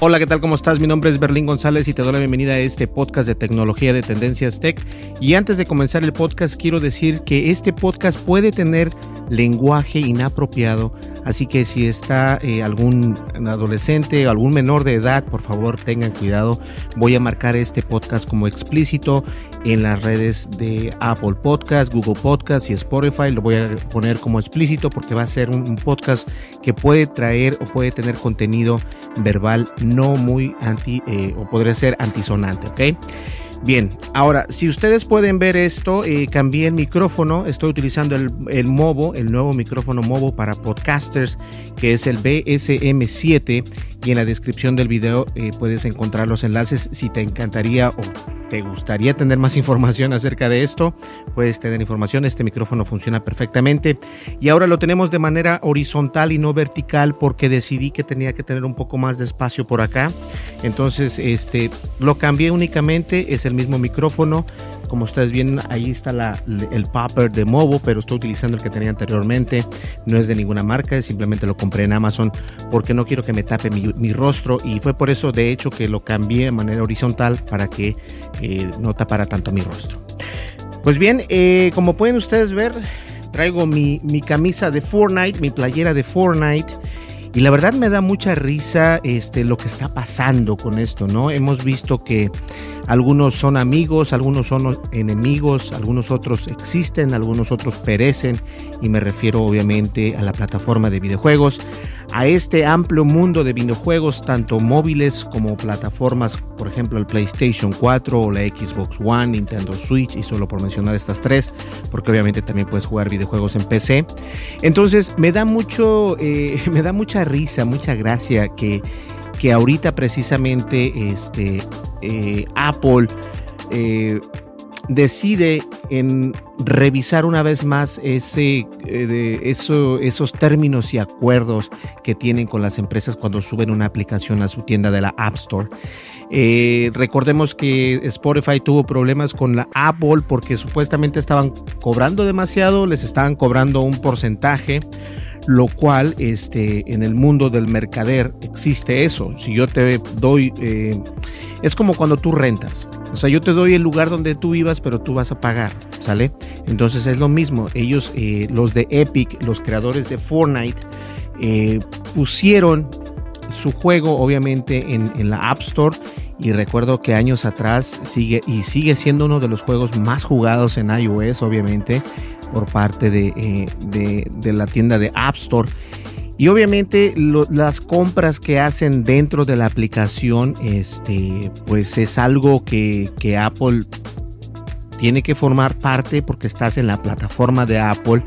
Hola, ¿qué tal? ¿Cómo estás? Mi nombre es Berlín González y te doy la bienvenida a este podcast de tecnología de Tendencias Tech. Y antes de comenzar el podcast, quiero decir que este podcast puede tener lenguaje inapropiado, así que si está eh, algún adolescente o algún menor de edad, por favor tengan cuidado. Voy a marcar este podcast como explícito en las redes de Apple Podcast, Google Podcast y Spotify. Lo voy a poner como explícito porque va a ser un, podcast que puede traer o puede tener contenido verbal no muy anti eh, o podría ser antisonante, ¿ok? Bien, ahora, si ustedes pueden ver esto, eh, cambié el micrófono, estoy utilizando el, el el nuevo micrófono Movo para podcasters, que es el BSM7, y en la descripción del video eh, puedes encontrar los enlaces si te encantaría o te gustaría tener más información acerca de esto, puedes tener información, este micrófono funciona perfectamente. Y ahora lo tenemos de manera horizontal y no vertical porque decidí que tenía que tener un poco más de espacio por acá, entonces este lo cambié únicamente, es el mismo micrófono, como ustedes ven ahí está el popper de Movo, pero estoy utilizando el que tenía anteriormente, no es de ninguna marca, simplemente lo compré en Amazon porque no quiero que me tape mi, rostro y fue por eso de hecho que lo cambié de manera horizontal para que eh, no tapara tanto mi rostro. Pues bien, eh, como pueden ustedes ver, traigo mi, mi, camisa de Fortnite, mi playera de Fortnite. Y la verdad me da mucha risa este, lo que está pasando con esto, ¿no? Hemos visto que algunos son amigos, algunos son enemigos, algunos otros existen, algunos otros perecen. Y me refiero obviamente a la plataforma de videojuegos a este amplio mundo de videojuegos, tanto móviles como plataformas, por ejemplo el PlayStation 4 o la Xbox One, Nintendo Switch, y solo por mencionar estas tres, porque obviamente también puedes jugar videojuegos en PC. Entonces me da mucho, eh, me da mucha risa, mucha gracia que, que ahorita precisamente este, eh, Apple eh, decide en revisar una vez más ese, eh, esos términos y acuerdos que tienen con las empresas cuando suben una aplicación a su tienda de la App Store. Recordemos que Spotify tuvo problemas con la Apple porque supuestamente estaban cobrando demasiado, les estaban cobrando un porcentaje lo cual este, en el mundo del mercader existe eso. Si yo te doy, eh, es como cuando tú rentas. O sea, yo te doy el lugar donde tú vivas, pero tú vas a pagar, ¿sale? Entonces es lo mismo. Ellos, eh, los de Epic, los creadores de Fortnite, eh, pusieron su juego obviamente en, en, la App Store y recuerdo que años atrás sigue y sigue siendo uno de los juegos más jugados en iOS obviamente por parte de, eh, de, de la tienda de App Store. Y obviamente las compras que hacen dentro de la aplicación este pues es algo que, que Apple tiene que formar parte porque estás en la plataforma de Apple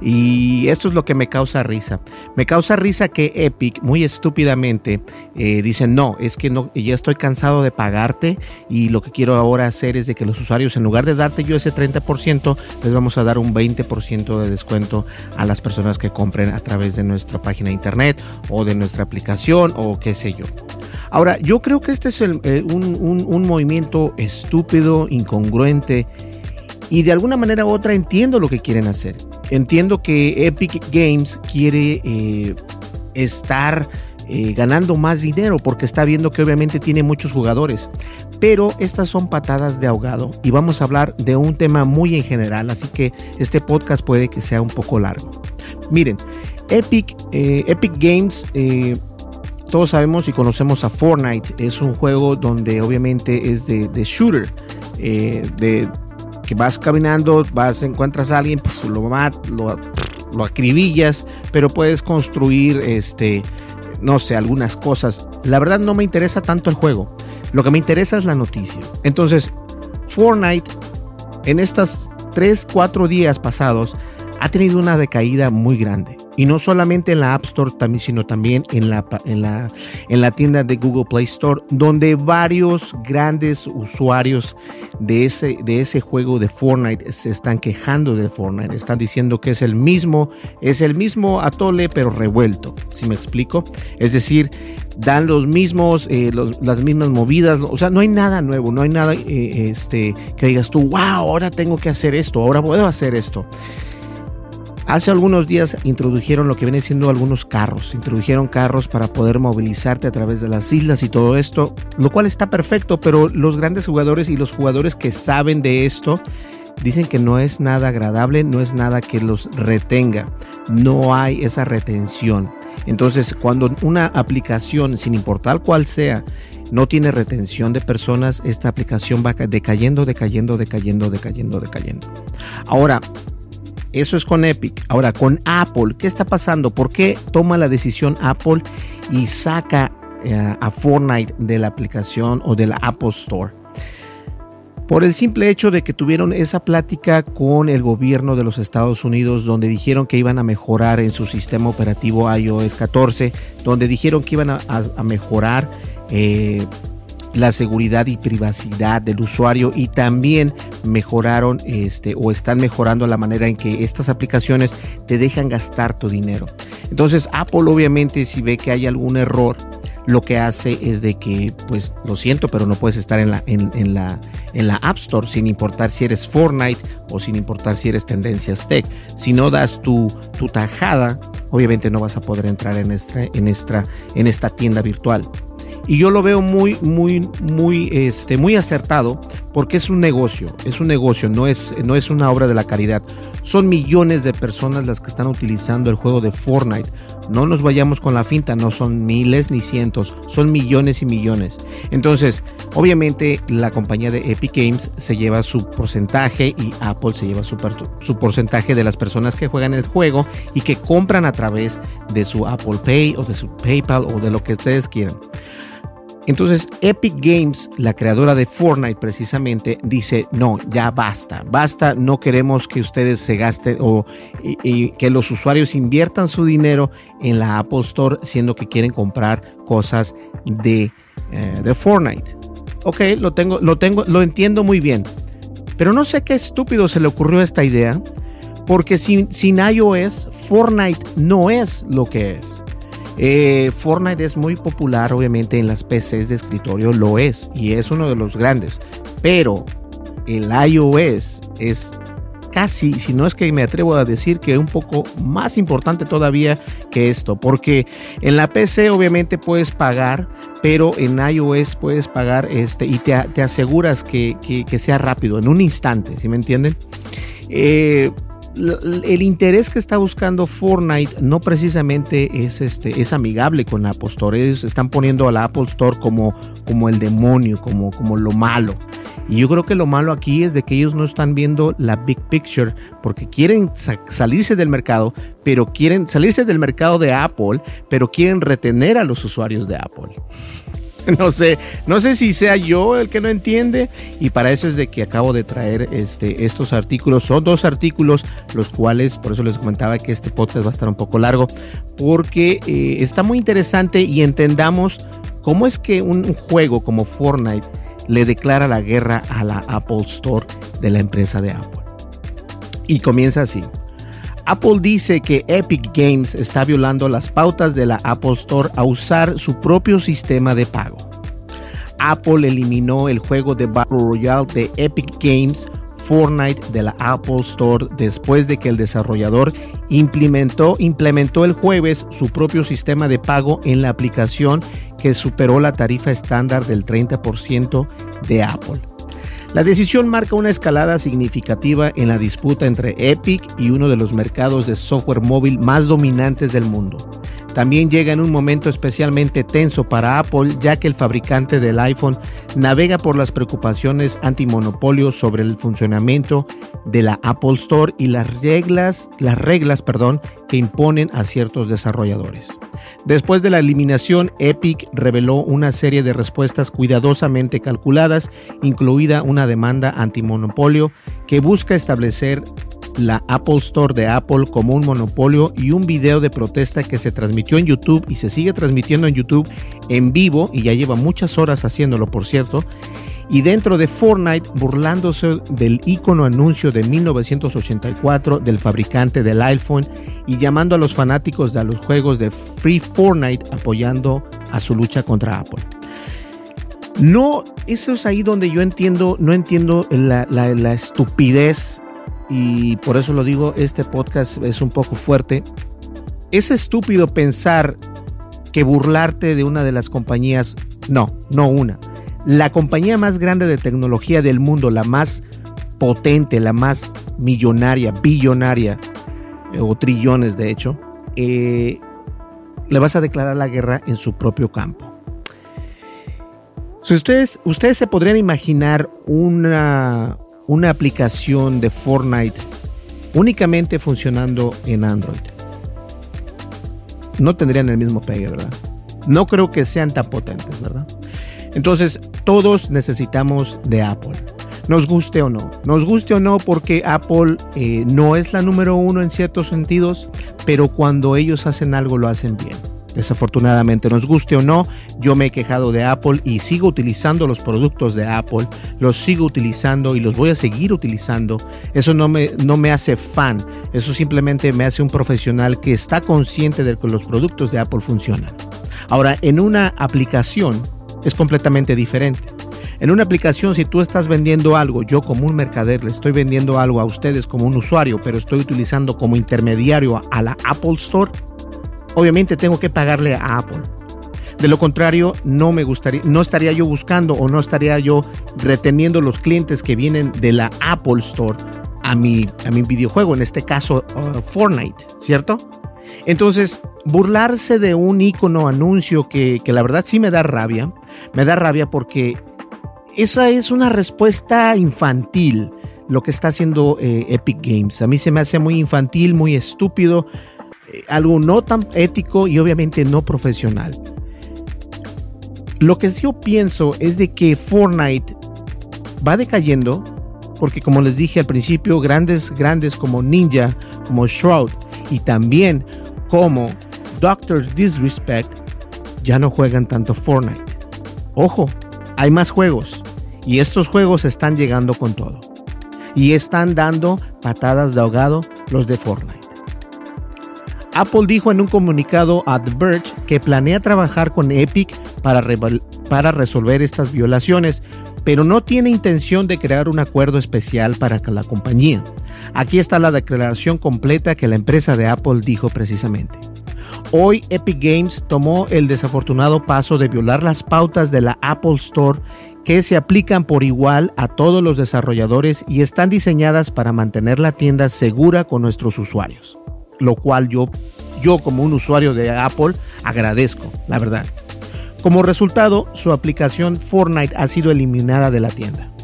y esto es lo que me causa risa. Me causa risa que Epic, muy estúpidamente, eh, dicen, no, es que no, ya estoy cansado de pagarte y lo que quiero ahora hacer es de que los usuarios, en lugar de darte yo ese 30%, les vamos a dar un 20% de descuento a las personas que compren a través de nuestra página de internet o de nuestra aplicación o qué sé yo. Ahora, yo creo que este es eh, un, un movimiento estúpido, incongruente y de alguna manera u otra entiendo lo que quieren hacer. Entiendo que Epic Games quiere eh, estar eh, ganando más dinero porque está viendo que obviamente tiene muchos jugadores. pero estas son patadas de ahogado y vamos a hablar de un tema muy en general, así que este podcast puede que sea un poco largo. Miren, Epic, eh, Epic Games, todos sabemos y conocemos a Fortnite, es un juego donde obviamente es de, shooter, de que vas caminando, vas, encuentras a alguien, lo, lo, lo acribillas, pero puedes construir este no sé, algunas cosas. La verdad no me interesa tanto el juego. Lo que me interesa es la noticia. Entonces, Fortnite en estos 3, 4 días pasados ha tenido una decaída muy grande. Y no solamente en la App Store, también, sino también en la, en, la, en la tienda de Google Play Store, donde varios grandes usuarios de ese, de ese juego de Fortnite se están quejando de Fortnite. Están diciendo que es el mismo, es el mismo atole, pero revuelto. Si me explico? Es decir, dan los mismos, eh, las mismas movidas. O sea, no hay nada nuevo, no hay nada eh, este, que digas tú, wow, ahora tengo que hacer esto, ahora puedo hacer esto. Hace algunos días introdujeron lo que viene siendo algunos carros, introdujeron carros para poder movilizarte a través de las islas y todo esto, lo cual está perfecto, pero los grandes jugadores y los jugadores que saben de esto dicen que no es nada agradable, no es nada que los retenga, no hay esa retención. Entonces, cuando una aplicación, sin importar cuál sea, no tiene retención de personas, esta aplicación va decayendo, decayendo, decayendo, decayendo, decayendo. Ahora, eso es con Epic. Ahora, con Apple, ¿qué está pasando? ¿Por qué toma la decisión Apple y saca eh, a Fortnite de la aplicación o de la Apple Store? Por el simple hecho de que tuvieron esa plática con el gobierno de los Estados Unidos, donde dijeron que iban a mejorar en su sistema operativo iOS 14, donde dijeron que iban a, mejorar eh, la seguridad y privacidad del usuario y también mejoraron este o están mejorando la manera en que estas aplicaciones te dejan gastar tu dinero. Entonces Apple obviamente si ve que hay algún error lo que hace es de que, pues lo siento, pero no puedes estar en la, en, la, en la App Store sin importar si eres Fortnite o sin importar si eres Tendencias Tech. Si no das tu, tu tajada, obviamente no vas a poder entrar en esta, en esta, en esta tienda virtual. Y yo lo veo muy, muy, muy, este, muy acertado porque es un negocio, es un negocio, no es, no es una obra de la caridad. Son millones de personas las que están utilizando el juego de Fortnite. No nos vayamos con la finta, no son miles ni cientos, son millones y millones. Entonces, obviamente la compañía de Epic Games se lleva su porcentaje y Apple se lleva su, su porcentaje de las personas que juegan el juego y que compran a través de su Apple Pay o de su PayPal o de lo que ustedes quieran. Entonces Epic Games, la creadora de Fortnite precisamente, dice, no, ya basta, basta, no queremos que ustedes se gasten o y, que los usuarios inviertan su dinero en la Apple Store siendo que quieren comprar cosas de, eh, de Fortnite. Ok, lo tengo, lo tengo, lo entiendo muy bien. Pero no sé qué estúpido se le ocurrió esta idea, porque sin, sin iOS, Fortnite no es lo que es. Eh, Fortnite es muy popular, obviamente, en las PCs de escritorio, lo es, y es uno de los grandes. Pero el iOS es casi, si no es que me atrevo a decir que un poco más importante todavía que esto, porque en la PC obviamente puedes pagar, pero en iOS puedes pagar este y te, aseguras que, sea rápido, en un instante, ¿sí me entienden? Eh, el interés que está buscando Fortnite no precisamente es este es amigable con Apple Store. Ellos están poniendo a la Apple Store como, como el demonio, como, como lo malo. Y yo creo que lo malo aquí es de que ellos no están viendo la big picture porque quieren salirse del mercado, pero quieren salirse del mercado de Apple, pero quieren retener a los usuarios de Apple. no sé, no sé si sea yo el que no entiende y para eso es de que acabo de traer este, estos artículos. Son dos artículos los cuales, por eso les comentaba que este podcast va a estar un poco largo porque eh, está muy interesante y entendamos cómo es que un juego como Fortnite le declara la guerra a la Apple Store de la empresa de Apple. Y comienza así. Apple dice que Epic Games está violando las pautas de la Apple Store a usar su propio sistema de pago. Apple eliminó el juego de Battle Royale de Epic Games Fortnite de la Apple Store después de que el desarrollador implementó, implementó el jueves su propio sistema de pago en la aplicación que superó la tarifa estándar del 30% de Apple. La decisión marca una escalada significativa en la disputa entre Epic y uno de los mercados de software móvil más dominantes del mundo. También llega en un momento especialmente tenso para Apple, ya que el fabricante del iPhone navega por las preocupaciones antimonopolio sobre el funcionamiento de la Apple Store y las reglas, las reglas, perdón, que imponen a ciertos desarrolladores. Después de la eliminación, Epic reveló una serie de respuestas cuidadosamente calculadas, incluida una demanda antimonopolio que busca establecer la Apple Store de Apple como un monopolio y un video de protesta que se transmitió en YouTube y se sigue transmitiendo en YouTube en vivo y ya lleva muchas horas haciéndolo por cierto. Y dentro de Fortnite burlándose del icono anuncio de 1984 del fabricante del iPhone y llamando a los fanáticos de los juegos de Free Fortnite apoyando a su lucha contra Apple. No, eso es ahí donde yo entiendo, no entiendo la, la, la estupidez y por eso lo digo, este podcast es un poco fuerte. Es estúpido pensar que burlarte de una de las compañías, no, no una, la compañía más grande de tecnología del mundo, la más potente, la más millonaria, billonaria, eh, o trillones de hecho, eh, le vas a declarar la guerra en su propio campo. Si ustedes, ustedes se podrían imaginar una, una aplicación de Fortnite únicamente funcionando en Android. No tendrían el mismo pegue, ¿verdad? No creo que sean tan potentes, ¿verdad? Entonces, todos necesitamos de Apple. Nos guste o no. Nos guste o no porque Apple eh, no es la número uno en ciertos sentidos, pero cuando ellos hacen algo lo hacen bien. Desafortunadamente, nos guste o no, yo me he quejado de Apple y sigo utilizando los productos de Apple, los sigo utilizando y los voy a seguir utilizando. Eso no me, no me hace fan, eso simplemente me hace un profesional que está consciente de que los productos de Apple funcionan. Ahora, en una aplicación es completamente diferente. En una aplicación, si tú estás vendiendo algo, yo como un mercader le estoy vendiendo algo a ustedes como un usuario, pero estoy utilizando como intermediario a la Apple Store, obviamente tengo que pagarle a Apple. De lo contrario, no me gustaría, no estaría yo buscando o no estaría yo reteniendo los clientes que vienen de la Apple Store a mi, a mi videojuego, en este caso uh, Fortnite, ¿cierto? Entonces, burlarse de un icono anuncio que, que la verdad sí me da rabia, me da rabia porque esa es una respuesta infantil lo que está haciendo eh, Epic Games. A mí se me hace muy infantil, muy estúpido algo no tan ético y obviamente no profesional. Lo que yo pienso es de que Fortnite va decayendo porque como les dije al principio, grandes, grandes como Ninja, como Shroud y también como Doctor Disrespect ya no juegan tanto Fortnite. Ojo, hay más juegos y estos juegos están llegando con todo y están dando patadas de ahogado los de Fortnite. Apple dijo en un comunicado a The Verge que planea trabajar con Epic para, para resolver estas violaciones, pero no tiene intención de crear un acuerdo especial para la compañía. Aquí está la declaración completa que la empresa de Apple dijo precisamente. Hoy Epic Games tomó el desafortunado paso de violar las pautas de la Apple Store que se aplican por igual a todos los desarrolladores y están diseñadas para mantener la tienda segura con nuestros usuarios lo cual yo, yo como un usuario de Apple agradezco, la verdad. Como resultado, su aplicación Fortnite ha sido eliminada de la tienda.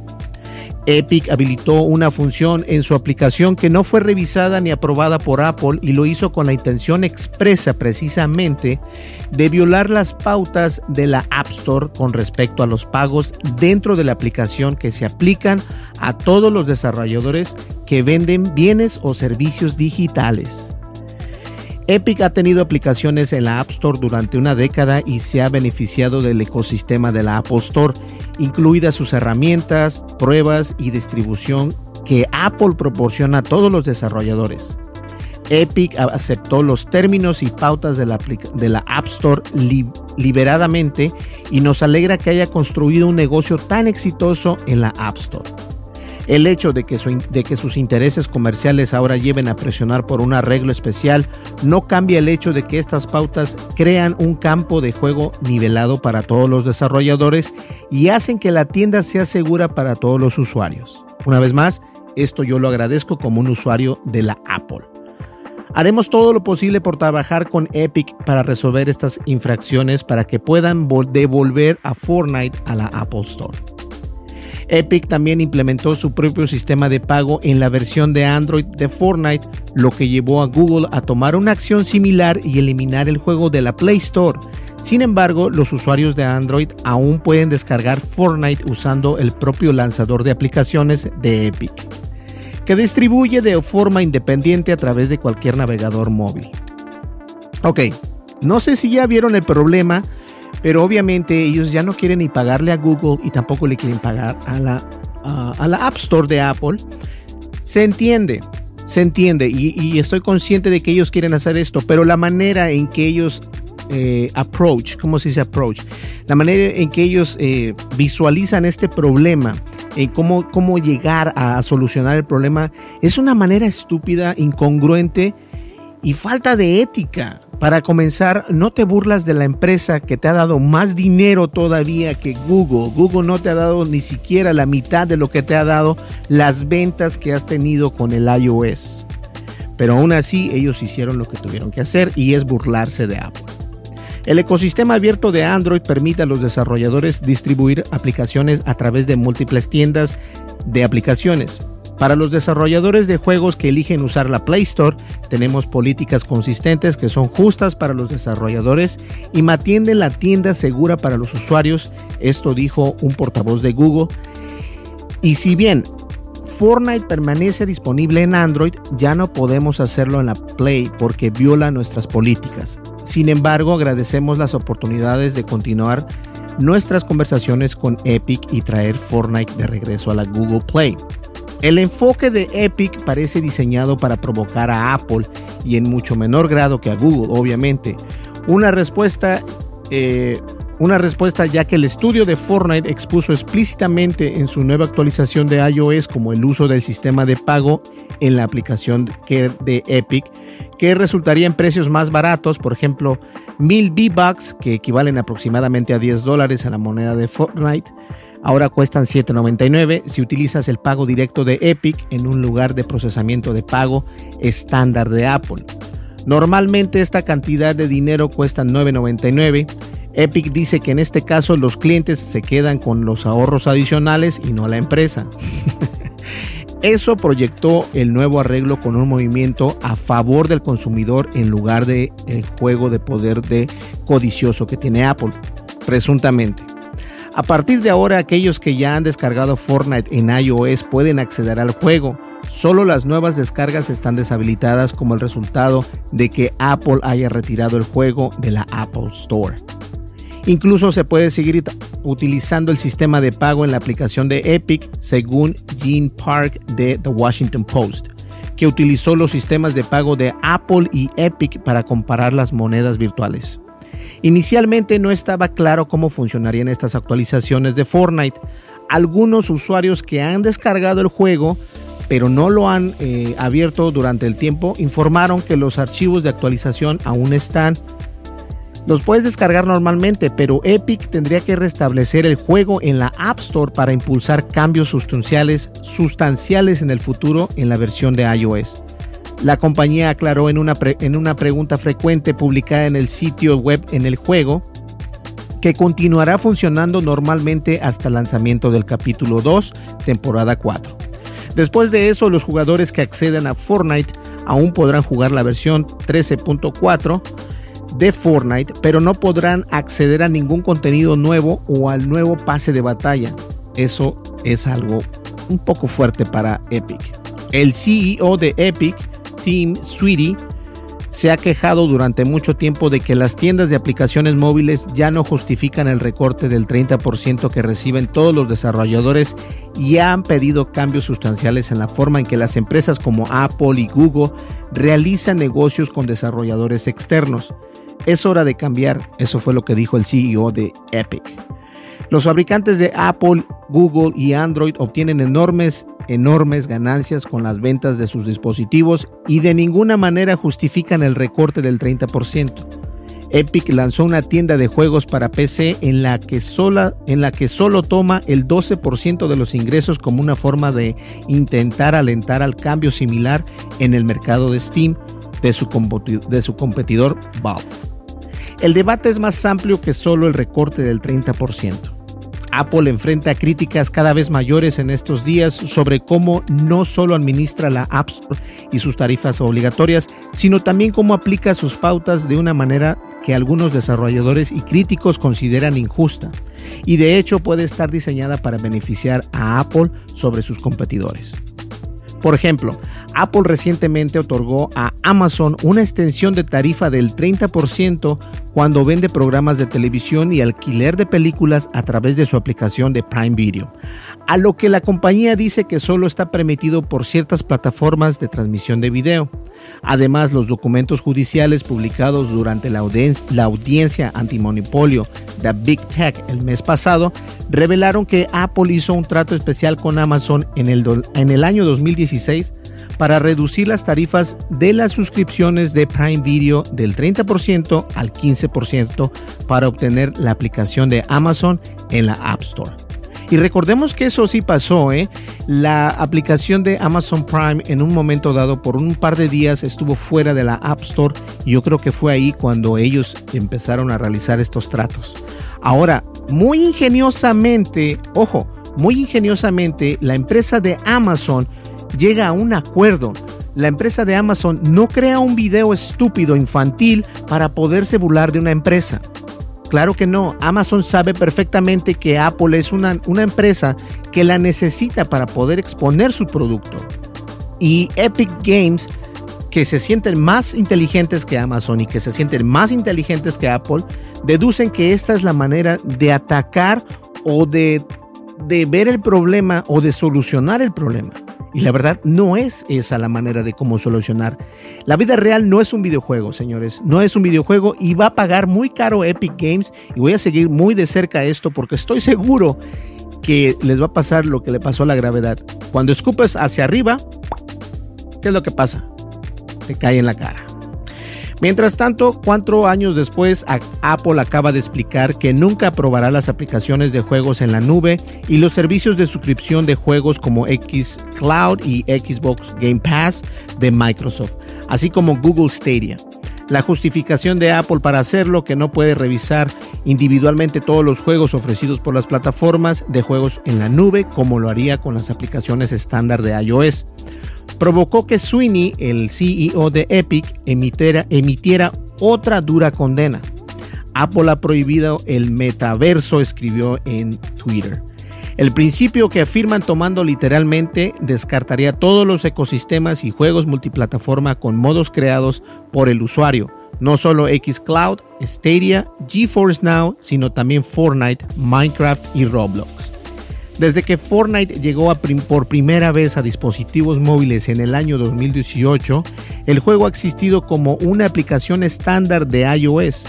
Epic habilitó una función en su aplicación que no fue revisada ni aprobada por Apple y lo hizo con la intención expresa precisamente de violar las pautas de la App Store con respecto a los pagos dentro de la aplicación que se aplican a todos los desarrolladores que venden bienes o servicios digitales. Epic ha tenido aplicaciones en la App Store durante una década y se ha beneficiado del ecosistema de la Apple Store, incluidas sus herramientas, pruebas y distribución que Apple proporciona a todos los desarrolladores. Epic aceptó los términos y pautas de la, de la App Store liberadamente y nos alegra que haya construido un negocio tan exitoso en la App Store. El hecho de que, sus intereses comerciales ahora lleven a presionar por un arreglo especial no cambia el hecho de que estas pautas crean un campo de juego nivelado para todos los desarrolladores y hacen que la tienda sea segura para todos los usuarios. Una vez más, esto yo lo agradezco como un usuario de la Apple. Haremos todo lo posible por trabajar con Epic para resolver estas infracciones para que puedan devolver a Fortnite a la Apple Store. Epic también implementó su propio sistema de pago en la versión de Android de Fortnite, lo que llevó a Google a tomar una acción similar y eliminar el juego de la Play Store. Sin embargo, los usuarios de Android aún pueden descargar Fortnite usando el propio lanzador de aplicaciones de Epic que distribuye de forma independiente a través de cualquier navegador móvil. Ok, no sé si ya vieron el problema, pero obviamente ellos ya no quieren ni pagarle a Google y tampoco le quieren pagar a la, a la App Store de Apple. Se entiende, se entiende y, estoy consciente de que ellos quieren hacer esto, pero la manera en que ellos eh, approach, ¿cómo se dice approach? La manera en que ellos eh, visualizan este problema en cómo, cómo llegar a solucionar el problema es una manera estúpida, incongruente y falta de ética. Para comenzar, no te burlas de la empresa que te ha dado más dinero todavía que Google. Google no te ha dado ni siquiera la mitad de lo que te ha dado las ventas que has tenido con el iOS. Pero aún así, ellos hicieron lo que tuvieron que hacer y es burlarse de Apple. El ecosistema abierto de Android permite a los desarrolladores distribuir aplicaciones a través de múltiples tiendas de aplicaciones. Para los desarrolladores de juegos que eligen usar la Play Store, tenemos políticas consistentes que son justas para los desarrolladores y mantienen la tienda segura para los usuarios. Esto dijo un portavoz de Google. Y si bien Fortnite permanece disponible en Android, ya no podemos hacerlo en la Play porque viola nuestras políticas. Sin embargo, agradecemos las oportunidades de continuar nuestras conversaciones con Epic y traer Fortnite de regreso a la Google Play. El enfoque de Epic parece diseñado para provocar a Apple y en mucho menor grado que a Google, obviamente. Una respuesta eh, una respuesta ya que el estudio de Fortnite expuso explícitamente en su nueva actualización de iOS como el uso del sistema de pago en la aplicación de Epic, que resultaría en precios más baratos, por ejemplo, 1000 V-Bucks, que equivalen aproximadamente a 10 dólares a la moneda de Fortnite, ahora cuestan 7.99 si utilizas el pago directo de Epic en un lugar de procesamiento de pago estándar de Apple. Normalmente esta cantidad de dinero cuesta 9.99 Epic dice que en este caso los clientes se quedan con los ahorros adicionales y no la empresa. Eso proyectó el nuevo arreglo con un movimiento a favor del consumidor en lugar de el juego de poder de codicioso que tiene Apple, presuntamente. A partir de ahora, aquellos que ya han descargado Fortnite en iOS pueden acceder al juego. Solo las nuevas descargas están deshabilitadas como el resultado de que Apple haya retirado el juego de la Apple Store. Incluso se puede seguir utilizando el sistema de pago en la aplicación de Epic, según Gene Park de The Washington Post, que utilizó los sistemas de pago de Apple y Epic para comparar las monedas virtuales. Inicialmente no estaba claro cómo funcionarían estas actualizaciones de Fortnite. Algunos usuarios que han descargado el juego pero no lo han eh, abierto durante el tiempo, informaron que los archivos de actualización aún están los puedes descargar normalmente, pero Epic tendría que restablecer el juego en la App Store para impulsar cambios sustanciales, sustanciales en el futuro en la versión de iOS. La compañía aclaró en una, en una pregunta frecuente publicada en el sitio web en el juego que continuará funcionando normalmente hasta el lanzamiento del capítulo 2, temporada 4. Después de eso, los jugadores que accedan a Fortnite aún podrán jugar la versión 13.4 de Fortnite, pero no podrán acceder a ningún contenido nuevo o al nuevo pase de batalla. Eso es algo un poco fuerte para Epic. El CEO de Epic, Tim Sweetie, se ha quejado durante mucho tiempo de que las tiendas de aplicaciones móviles ya no justifican el recorte del 30% que reciben todos los desarrolladores y han pedido cambios sustanciales en la forma en que las empresas como Apple y Google realizan negocios con desarrolladores externos. Es hora de cambiar, eso fue lo que dijo el CEO de Epic. Los fabricantes de Apple, Google y Android obtienen enormes enormes ganancias con las ventas de sus dispositivos y de ninguna manera justifican el recorte del 30%. Epic lanzó una tienda de juegos para PC en la que, en la que solo toma el 12% de los ingresos como una forma de intentar alentar al cambio similar en el mercado de Steam de su, de su competidor Valve. El debate es más amplio que solo el recorte del 30%. Apple enfrenta críticas cada vez mayores en estos días sobre cómo no solo administra la App Store y sus tarifas obligatorias, sino también cómo aplica sus pautas de una manera que algunos desarrolladores y críticos consideran injusta, y de hecho puede estar diseñada para beneficiar a Apple sobre sus competidores. Por ejemplo, Apple recientemente otorgó a Amazon una extensión de tarifa del 30% cuando vende programas de televisión y alquiler de películas a través de su aplicación de Prime Video, a lo que la compañía dice que solo está permitido por ciertas plataformas de transmisión de video. Además, los documentos judiciales publicados durante la, audiencia antimonopolio de Big Tech el mes pasado revelaron que Apple hizo un trato especial con Amazon en el, en el año 2016 para reducir las tarifas de las suscripciones de Prime Video del 30% al 15% para obtener la aplicación de Amazon en la App Store. Y recordemos que eso sí pasó, ¿eh? La aplicación de Amazon Prime en un momento dado, por un par de días, estuvo fuera de la App Store. Yo creo que fue ahí cuando ellos empezaron a realizar estos tratos. Ahora, muy ingeniosamente, ojo, muy ingeniosamente, la empresa de Amazon llega a un acuerdo. La empresa de Amazon no crea un video estúpido infantil para poderse burlar de una empresa. Claro que no, Amazon sabe perfectamente que Apple es una, una empresa que la necesita para poder exponer su producto. Y Epic Games, que se sienten más inteligentes que Amazon y que se sienten más inteligentes que Apple, deducen que esta es la manera de atacar o de, de ver el problema o de solucionar el problema. Y la verdad no es esa la manera de cómo solucionar. La vida real no es un videojuego, señores. No es un videojuego y va a pagar muy caro Epic Games. Y voy a seguir muy de cerca esto porque estoy seguro que les va a pasar lo que le pasó a la gravedad. Cuando escupes hacia arriba, ¿qué es lo que pasa? Te cae en la cara. Mientras tanto, cuatro años después, Apple acaba de explicar que nunca aprobará las aplicaciones de juegos en la nube y los servicios de suscripción de juegos como X Cloud y Xbox Game Pass de Microsoft, así como Google Stadia. La justificación de Apple para hacerlo que no puede revisar individualmente todos los juegos ofrecidos por las plataformas de juegos en la nube como lo haría con las aplicaciones estándar de iOS provocó que Sweeney, el CEO de Epic, emitiera, otra dura condena. Apple ha prohibido el metaverso, escribió en Twitter. El principio que afirman tomando literalmente descartaría todos los ecosistemas y juegos multiplataforma con modos creados por el usuario, no solo Xcloud, Stadia, GeForce Now, sino también Fortnite, Minecraft y Roblox. Desde que Fortnite llegó por primera vez a dispositivos móviles en el año 2018, el juego ha existido como una aplicación estándar de iOS.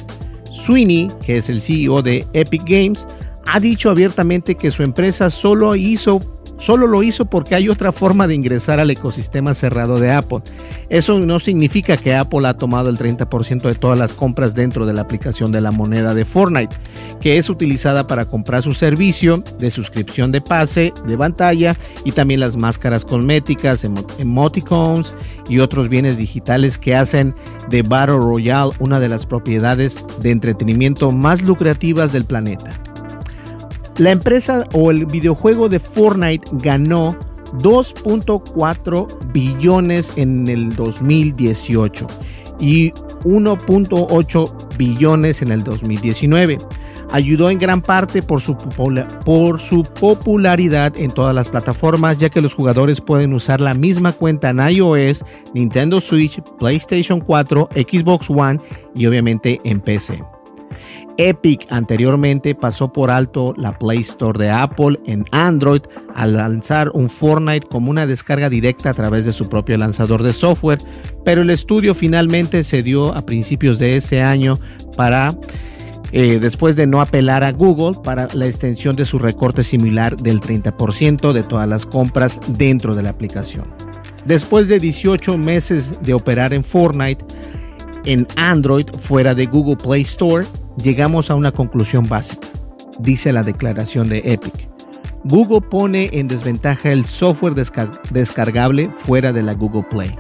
Sweeney, que es el CEO de Epic Games, ha dicho abiertamente que su empresa solo hizo Solo lo hizo porque hay otra forma de ingresar al ecosistema cerrado de Apple. Eso no significa que Apple ha tomado el 30% de todas las compras dentro de la aplicación de la moneda de Fortnite, que es utilizada para comprar su servicio de suscripción de pase, de pantalla y también las máscaras cosméticas, emoticons y otros bienes digitales que hacen de Battle Royale una de las propiedades de entretenimiento más lucrativas del planeta. La empresa o el videojuego de Fortnite ganó 2.4 billones en el 2018 y 1.8 billones en el 2019. Ayudó en gran parte por su, por su popularidad en todas las plataformas, ya que los jugadores pueden usar la misma cuenta en iOS, Nintendo Switch, PlayStation 4, Xbox One y obviamente en PC. Epic anteriormente pasó por alto la Play Store de Apple en Android al lanzar un Fortnite como una descarga directa a través de su propio lanzador de software, pero el estudio finalmente se dio a principios de ese año para eh, después de no apelar a Google para la extensión de su recorte similar del 30% de todas las compras dentro de la aplicación. Después de 18 meses de operar en Fortnite, en Android fuera de Google Play Store, llegamos a una conclusión básica, dice la declaración de Epic. Google pone en desventaja el software descargable fuera de la Google Play.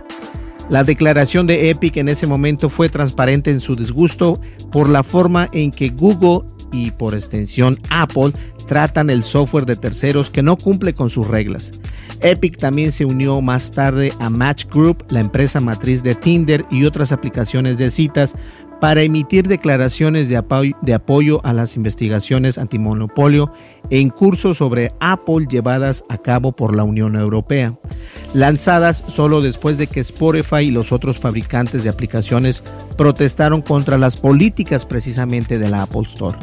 La declaración de Epic en ese momento fue transparente en su disgusto por la forma en que Google y por extensión Apple tratan el software de terceros que no cumple con sus reglas. Epic también se unió más tarde a Match Group, la empresa matriz de Tinder y otras aplicaciones de citas, para emitir declaraciones de apoyo, a las investigaciones antimonopolio en curso sobre Apple llevadas a cabo por la Unión Europea, lanzadas solo después de que Spotify y los otros fabricantes de aplicaciones protestaron contra las políticas precisamente de la Apple Store,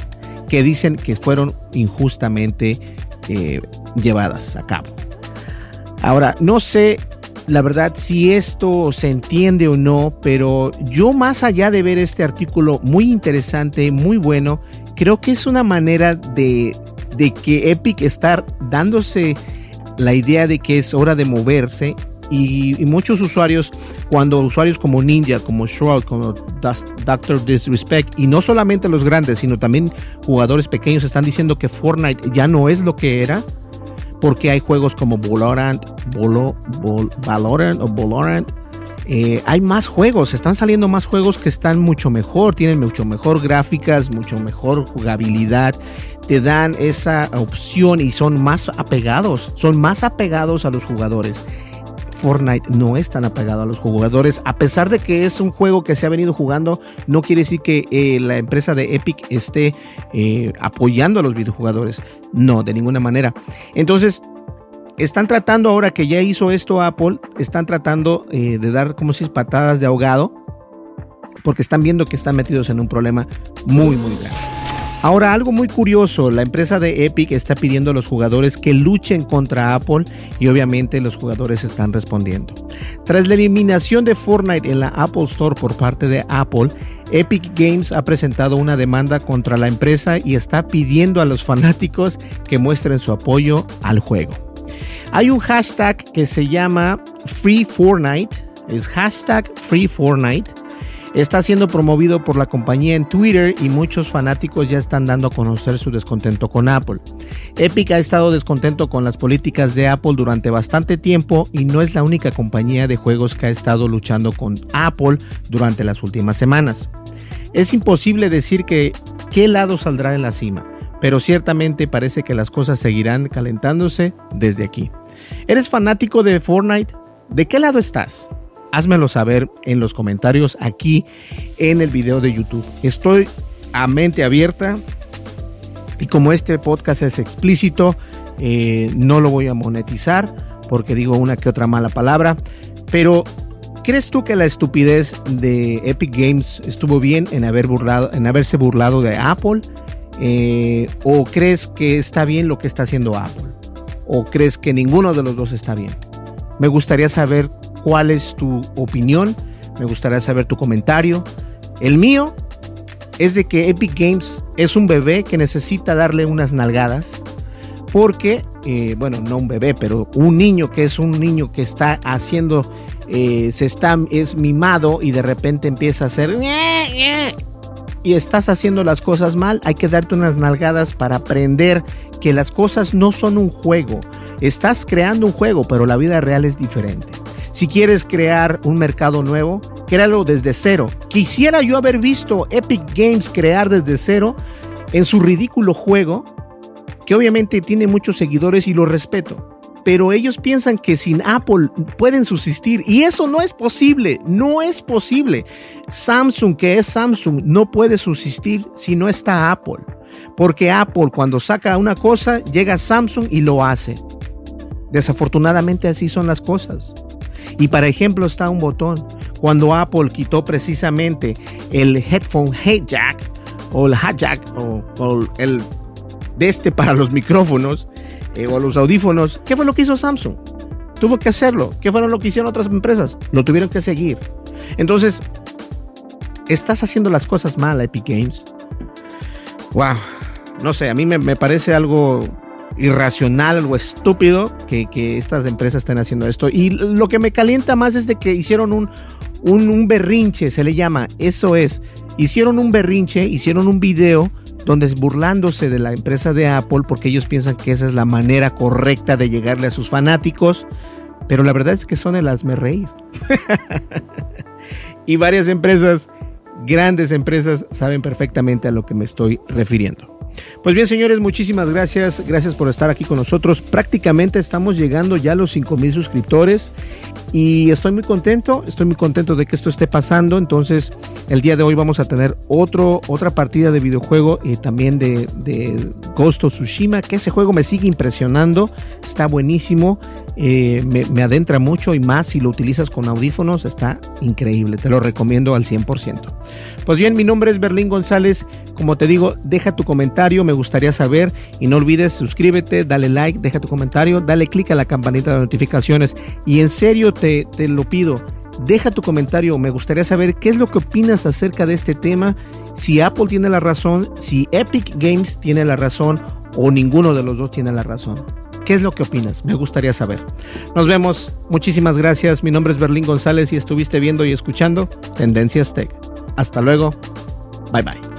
que dicen que fueron injustamente eh, llevadas a cabo. Ahora, no sé la verdad si esto se entiende o no, pero yo más allá de ver este artículo muy interesante, muy bueno, creo que es una manera de, que Epic está dándose la idea de que es hora de moverse y, muchos usuarios, cuando usuarios como Ninja, como Shroud, como Doctor Disrespect, y no solamente los grandes, sino también jugadores pequeños están diciendo que Fortnite ya no es lo que era, porque hay juegos como Valorant, Valorant o Valorant. Eh, hay más juegos, están saliendo más juegos que están mucho mejor, tienen mucho mejor gráficas, mucho mejor jugabilidad, te dan esa opción y son más apegados, son más apegados a los jugadores. Fortnite no es tan apegado a los jugadores. A pesar de que es un juego que se ha venido jugando, no quiere decir que eh, la empresa de Epic esté eh, apoyando a los videojugadores. No, de ninguna manera. Entonces, están tratando ahora que ya hizo esto Apple, están tratando eh, de dar como si patadas de ahogado, porque están viendo que están metidos en un problema muy, muy grande. Ahora, algo muy curioso, la empresa de Epic está pidiendo a los jugadores que luchen contra Apple y obviamente los jugadores están respondiendo. Tras la eliminación de Fortnite en la Apple Store por parte de Apple, Epic Games ha presentado una demanda contra la empresa y está pidiendo a los fanáticos que muestren su apoyo al juego. Hay un hashtag que se llama Free Fortnite, es hashtag Free Está siendo promovido por la compañía en Twitter y muchos fanáticos ya están dando a conocer su descontento con Apple. Epic ha estado descontento con las políticas de Apple durante bastante tiempo y no es la única compañía de juegos que ha estado luchando con Apple durante las últimas semanas. Es imposible decir que qué lado saldrá en la cima, pero ciertamente parece que las cosas seguirán calentándose desde aquí. ¿Eres fanático de Fortnite? ¿De qué lado estás? Házmelo saber en los comentarios aquí en el video de YouTube. Estoy a mente abierta y como este podcast es explícito, eh, no lo voy a monetizar porque digo una que otra mala palabra, pero ¿crees tú que la estupidez de Epic Games estuvo bien en, haber burlado, en haberse burlado de Apple? Eh, ¿O crees que está bien lo que está haciendo Apple? ¿O crees que ninguno de los dos está bien? Me gustaría saber cuál es tu opinión, me gustaría saber tu comentario. El mío es de que Epic Games es un bebé que necesita darle unas nalgadas porque, eh, bueno, no un bebé, pero un niño que es un niño que está haciendo, eh, se está, es mimado y de repente empieza a hacer y estás haciendo las cosas mal, hay que darte unas nalgadas para aprender que las cosas no son un juego. Estás creando un juego, pero la vida real es diferente. Si quieres crear un mercado nuevo, créalo desde cero. Quisiera yo haber visto Epic Games crear desde cero en su ridículo juego, que obviamente tiene muchos seguidores y lo respeto. Pero ellos piensan que sin Apple pueden subsistir y eso no es posible, no es posible. Samsung, que es Samsung, no puede subsistir si no está Apple. Porque Apple cuando saca una cosa, llega Samsung y lo hace. Desafortunadamente así son las cosas. Y para ejemplo está un botón. Cuando Apple quitó precisamente el headphone head jack o el hat jack o, el de este para los micrófonos eh, o los audífonos, ¿qué fue lo que hizo Samsung? Tuvo que hacerlo. ¿Qué fue lo que hicieron otras empresas? Lo tuvieron que seguir. Entonces, estás haciendo las cosas mal, Epic Games. wow, no sé, a mí me parece algo irracional, algo estúpido que, que, estas empresas estén haciendo esto. Y lo que me calienta más es de que hicieron un, un, berrinche, se le llama, eso es, hicieron un berrinche, hicieron un video donde es burlándose de la empresa de Apple porque ellos piensan que esa es la manera correcta de llegarle a sus fanáticos, pero la verdad es que son el hazme reír. y varias empresas, grandes empresas, saben perfectamente a lo que me estoy refiriendo. Pues bien, señores, muchísimas gracias. Gracias por estar aquí con nosotros. Prácticamente estamos llegando ya a los 5 mil suscriptores y estoy muy contento. Estoy muy contento de que esto esté pasando. Entonces, el día de hoy vamos a tener otro, otra partida de videojuego y también de, de Ghost of Tsushima, que ese juego me sigue impresionando. Está buenísimo. Eh, me, me, adentra mucho y más si lo utilizas con audífonos. Está increíble. Te lo recomiendo al 100%. Pues bien, mi nombre es Berlín González. Como te digo, deja tu comentario me gustaría saber y no olvides suscríbete, dale like, deja tu comentario, dale click a la campanita de notificaciones y en serio te, te lo pido, deja tu comentario, me gustaría saber qué es lo que opinas acerca de este tema, si Apple tiene la razón, si Epic Games tiene la razón o ninguno de los dos tiene la razón. ¿Qué es lo que opinas? Me gustaría saber. Nos vemos. Muchísimas gracias. Mi nombre es Berlín González y estuviste viendo y escuchando Tendencias Tech. Hasta luego. Bye bye.